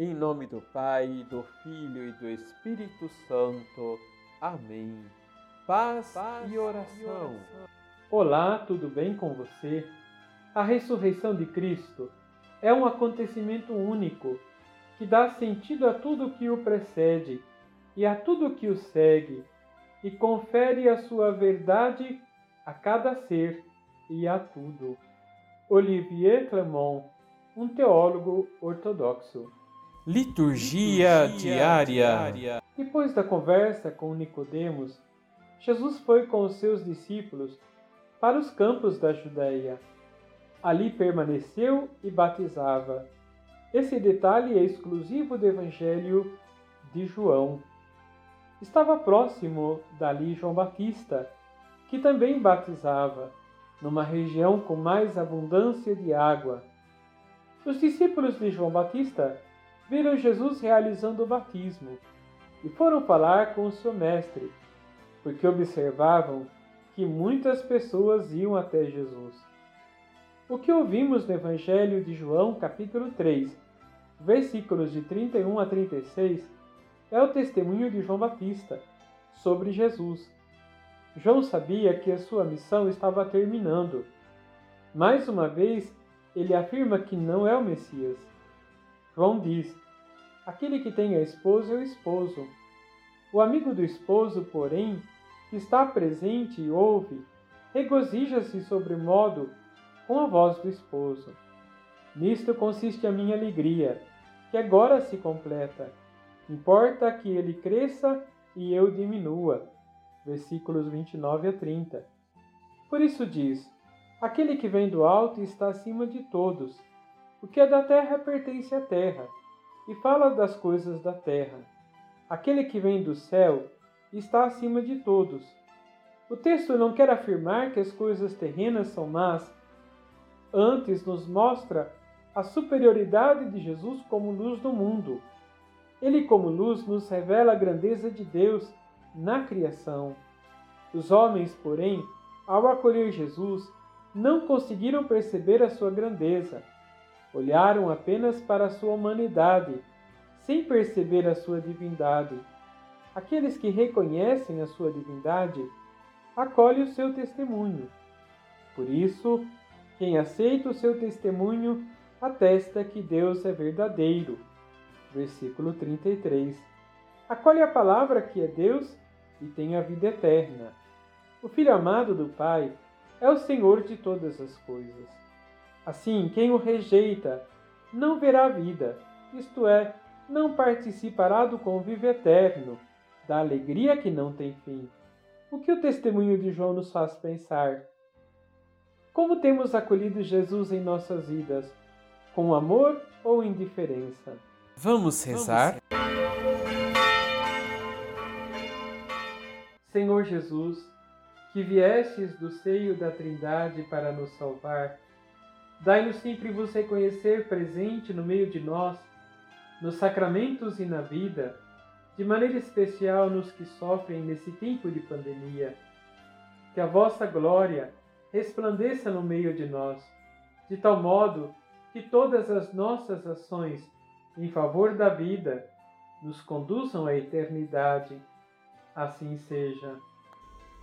Em nome do Pai, do Filho e do Espírito Santo. Amém. Paz, Paz e, oração. e oração. Olá, tudo bem com você? A ressurreição de Cristo é um acontecimento único que dá sentido a tudo que o precede e a tudo que o segue, e confere a sua verdade a cada ser e a tudo. Olivier Clermont, um teólogo ortodoxo. Liturgia, Liturgia diária. diária. Depois da conversa com Nicodemos, Jesus foi com os seus discípulos para os campos da Judéia. Ali permaneceu e batizava. Esse detalhe é exclusivo do Evangelho de João. Estava próximo dali João Batista, que também batizava, numa região com mais abundância de água. Os discípulos de João Batista viram Jesus realizando o batismo e foram falar com o seu mestre, porque observavam que muitas pessoas iam até Jesus. O que ouvimos no Evangelho de João, capítulo 3, versículos de 31 a 36, é o testemunho de João Batista sobre Jesus. João sabia que a sua missão estava terminando. Mais uma vez, ele afirma que não é o Messias. João diz: Aquele que tem a esposa é o esposo. O amigo do esposo, porém, que está presente e ouve, regozija-se sobremodo com a voz do esposo. Nisto consiste a minha alegria, que agora se completa. Importa que ele cresça e eu diminua. Versículos 29 a 30. Por isso diz: Aquele que vem do alto está acima de todos. O que é da terra pertence à terra, e fala das coisas da terra. Aquele que vem do céu está acima de todos. O texto não quer afirmar que as coisas terrenas são más, antes nos mostra a superioridade de Jesus como luz do mundo ele, como luz, nos revela a grandeza de Deus na criação. Os homens, porém, ao acolher Jesus, não conseguiram perceber a sua grandeza. Olharam apenas para a sua humanidade, sem perceber a sua divindade. Aqueles que reconhecem a sua divindade acolhem o seu testemunho. Por isso, quem aceita o seu testemunho atesta que Deus é verdadeiro versículo 33. Acolhe a palavra que é Deus e tem a vida eterna. O Filho amado do Pai é o Senhor de todas as coisas. Assim, quem o rejeita não verá vida, isto é, não participará do convívio eterno, da alegria que não tem fim. O que o testemunho de João nos faz pensar? Como temos acolhido Jesus em nossas vidas? Com amor ou indiferença? Vamos rezar? Senhor Jesus, que viestes do seio da Trindade para nos salvar, dai-nos sempre vos reconhecer presente no meio de nós, nos sacramentos e na vida, de maneira especial nos que sofrem nesse tempo de pandemia. Que a vossa glória resplandeça no meio de nós, de tal modo que todas as nossas ações em favor da vida, nos conduzam à eternidade. Assim seja.